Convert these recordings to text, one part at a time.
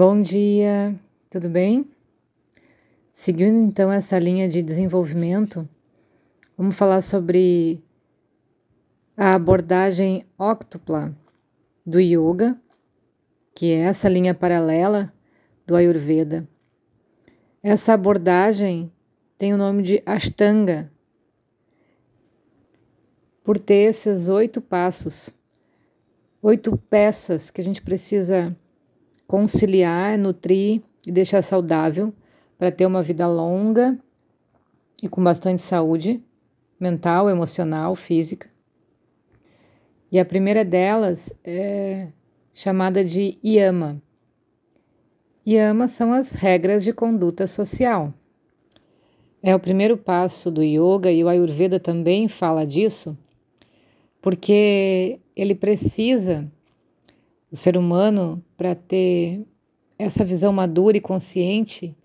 Bom dia, tudo bem? Seguindo então essa linha de desenvolvimento, vamos falar sobre a abordagem octupla do yoga, que é essa linha paralela do Ayurveda. Essa abordagem tem o nome de Ashtanga, por ter esses oito passos, oito peças que a gente precisa conciliar, nutrir e deixar saudável para ter uma vida longa e com bastante saúde mental, emocional, física. E a primeira delas é chamada de Yama. Yama são as regras de conduta social. É o primeiro passo do yoga e o Ayurveda também fala disso, porque ele precisa o ser humano, para ter essa visão madura e consciente,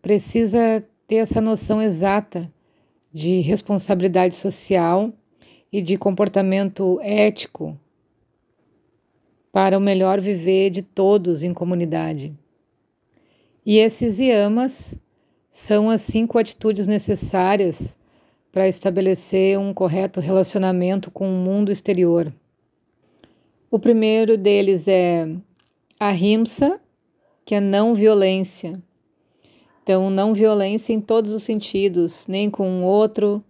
precisa ter essa noção exata de responsabilidade social e de comportamento ético para o melhor viver de todos em comunidade. E esses yamas são as cinco atitudes necessárias para estabelecer um correto relacionamento com o mundo exterior. O primeiro deles é a rimsa, que é não violência. Então, não violência em todos os sentidos, nem com o outro,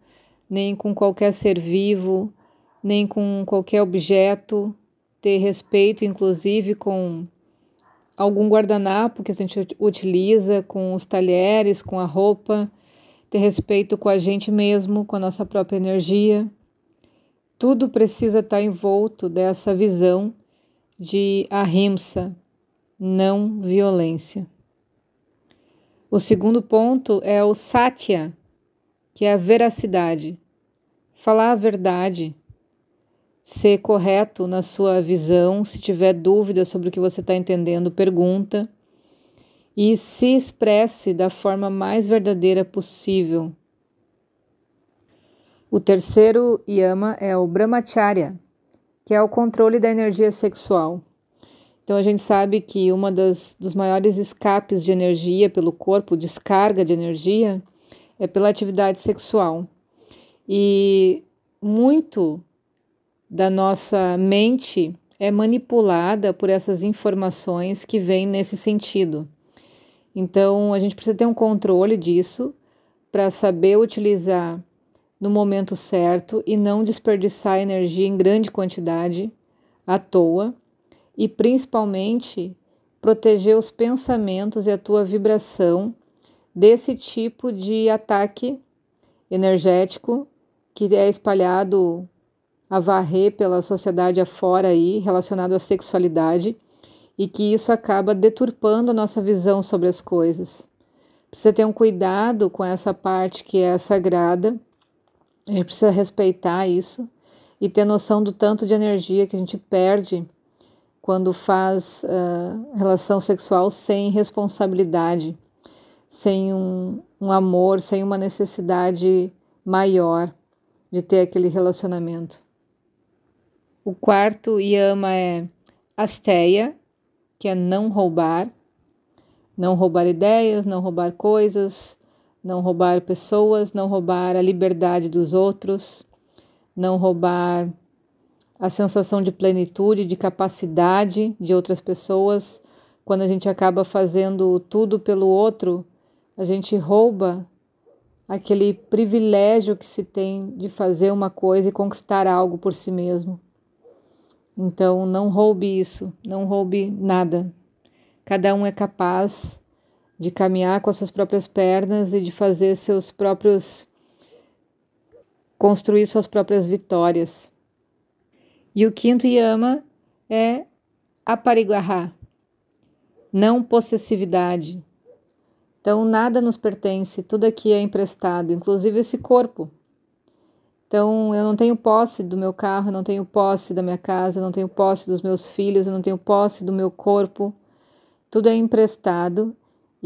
nem com qualquer ser vivo, nem com qualquer objeto. Ter respeito, inclusive, com algum guardanapo que a gente utiliza, com os talheres, com a roupa. Ter respeito com a gente mesmo, com a nossa própria energia. Tudo precisa estar envolto dessa visão de ahimsa, não violência. O segundo ponto é o satya, que é a veracidade. Falar a verdade, ser correto na sua visão, se tiver dúvida sobre o que você está entendendo, pergunta e se expresse da forma mais verdadeira possível o terceiro yama é o brahmacharya, que é o controle da energia sexual. Então a gente sabe que uma das dos maiores escapes de energia pelo corpo, descarga de energia, é pela atividade sexual. E muito da nossa mente é manipulada por essas informações que vêm nesse sentido. Então a gente precisa ter um controle disso para saber utilizar no momento certo e não desperdiçar energia em grande quantidade à toa e principalmente proteger os pensamentos e a tua vibração desse tipo de ataque energético que é espalhado a varrer pela sociedade afora aí relacionado à sexualidade e que isso acaba deturpando a nossa visão sobre as coisas. Precisa ter um cuidado com essa parte que é sagrada a gente precisa respeitar isso e ter noção do tanto de energia que a gente perde quando faz uh, relação sexual sem responsabilidade, sem um, um amor, sem uma necessidade maior de ter aquele relacionamento. O quarto yama é asteia, que é não roubar, não roubar ideias, não roubar coisas, não roubar pessoas, não roubar a liberdade dos outros, não roubar a sensação de plenitude, de capacidade de outras pessoas. Quando a gente acaba fazendo tudo pelo outro, a gente rouba aquele privilégio que se tem de fazer uma coisa e conquistar algo por si mesmo. Então, não roube isso, não roube nada. Cada um é capaz de caminhar com as suas próprias pernas e de fazer seus próprios construir suas próprias vitórias. E o quinto yama é apariguará, não possessividade. Então nada nos pertence, tudo aqui é emprestado, inclusive esse corpo. Então eu não tenho posse do meu carro, eu não tenho posse da minha casa, eu não tenho posse dos meus filhos, eu não tenho posse do meu corpo. Tudo é emprestado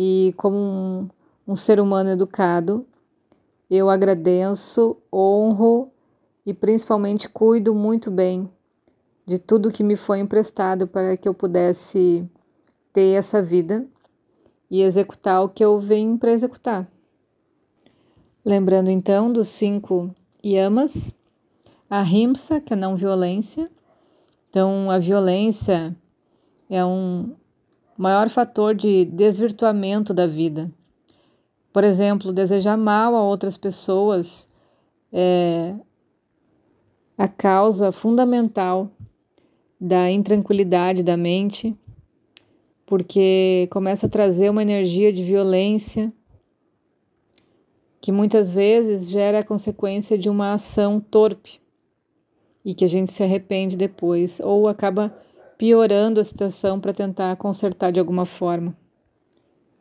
e como um, um ser humano educado, eu agradeço, honro e principalmente cuido muito bem de tudo que me foi emprestado para que eu pudesse ter essa vida e executar o que eu venho para executar. Lembrando então dos cinco yamas, a rimsa, que é não violência. Então, a violência é um maior fator de desvirtuamento da vida. Por exemplo, desejar mal a outras pessoas é a causa fundamental da intranquilidade da mente, porque começa a trazer uma energia de violência que muitas vezes gera a consequência de uma ação torpe e que a gente se arrepende depois ou acaba piorando a situação para tentar consertar de alguma forma.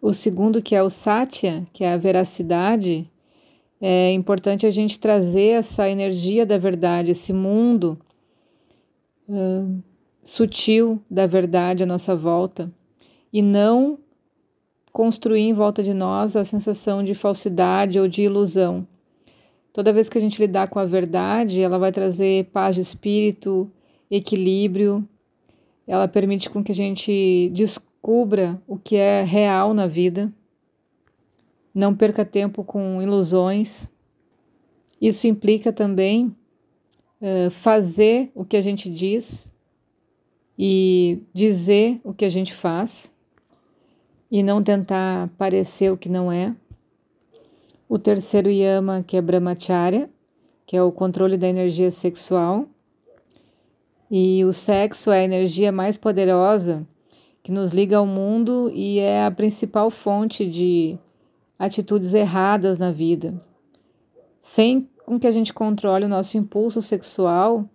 O segundo, que é o satya, que é a veracidade, é importante a gente trazer essa energia da verdade, esse mundo uh, sutil da verdade à nossa volta e não construir em volta de nós a sensação de falsidade ou de ilusão. Toda vez que a gente lidar com a verdade, ela vai trazer paz de espírito, equilíbrio, ela permite com que a gente descubra o que é real na vida, não perca tempo com ilusões. Isso implica também uh, fazer o que a gente diz e dizer o que a gente faz e não tentar parecer o que não é. O terceiro yama, que é brahmacharya, que é o controle da energia sexual. E o sexo é a energia mais poderosa que nos liga ao mundo e é a principal fonte de atitudes erradas na vida. Sem com que a gente controle o nosso impulso sexual,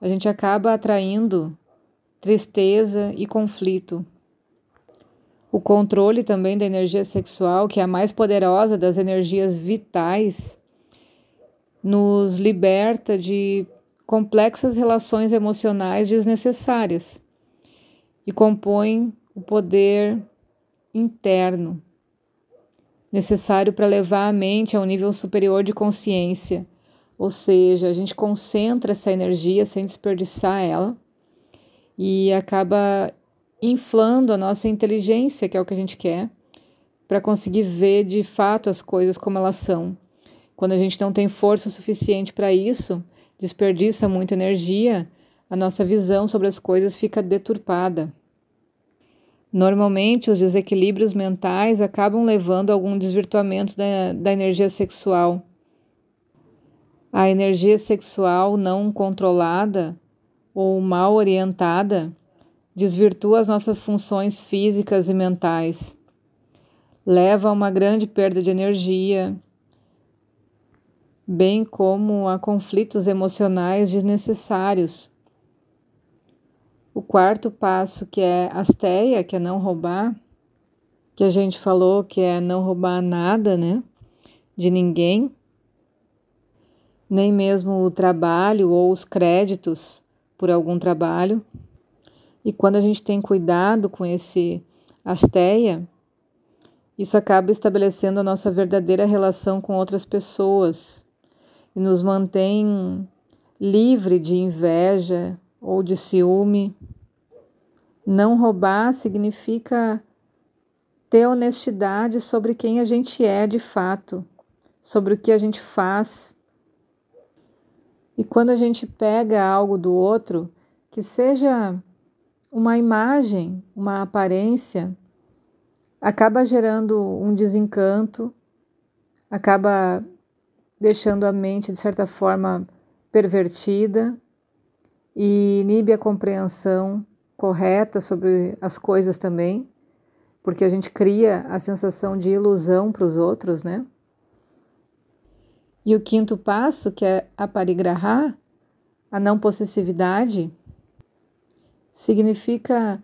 a gente acaba atraindo tristeza e conflito. O controle também da energia sexual, que é a mais poderosa das energias vitais, nos liberta de complexas relações emocionais desnecessárias e compõe o poder interno necessário para levar a mente a um nível superior de consciência. Ou seja, a gente concentra essa energia sem desperdiçar ela e acaba inflando a nossa inteligência, que é o que a gente quer, para conseguir ver de fato as coisas como elas são. Quando a gente não tem força suficiente para isso, desperdiça muita energia, a nossa visão sobre as coisas fica deturpada. Normalmente, os desequilíbrios mentais acabam levando a algum desvirtuamento da, da energia sexual. A energia sexual não controlada ou mal orientada desvirtua as nossas funções físicas e mentais, leva a uma grande perda de energia, bem como a conflitos emocionais desnecessários. O quarto passo, que é asteia, que é não roubar, que a gente falou que é não roubar nada, né, de ninguém, nem mesmo o trabalho ou os créditos por algum trabalho. E quando a gente tem cuidado com esse asteia, isso acaba estabelecendo a nossa verdadeira relação com outras pessoas e nos mantém livre de inveja ou de ciúme. Não roubar significa ter honestidade sobre quem a gente é de fato, sobre o que a gente faz. E quando a gente pega algo do outro, que seja uma imagem, uma aparência, acaba gerando um desencanto, acaba deixando a mente, de certa forma, pervertida e inibe a compreensão correta sobre as coisas também, porque a gente cria a sensação de ilusão para os outros, né? E o quinto passo, que é a parigraha, a não possessividade, significa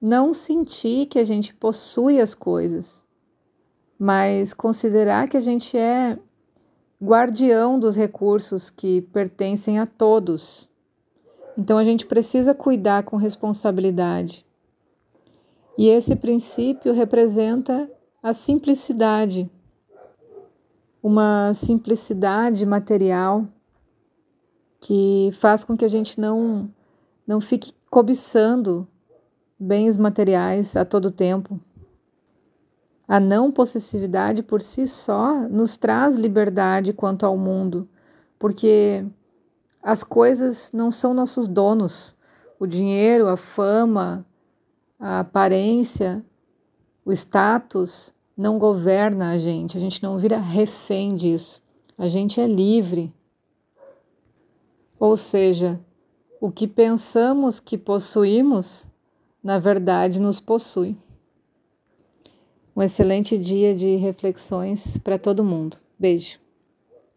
não sentir que a gente possui as coisas, mas considerar que a gente é guardião dos recursos que pertencem a todos. Então a gente precisa cuidar com responsabilidade. E esse princípio representa a simplicidade, uma simplicidade material que faz com que a gente não, não fique cobiçando bens materiais a todo tempo. A não possessividade por si só nos traz liberdade quanto ao mundo, porque as coisas não são nossos donos. O dinheiro, a fama, a aparência, o status não governa a gente, a gente não vira refém disso. A gente é livre. Ou seja, o que pensamos que possuímos, na verdade, nos possui. Um excelente dia de reflexões para todo mundo. Beijo.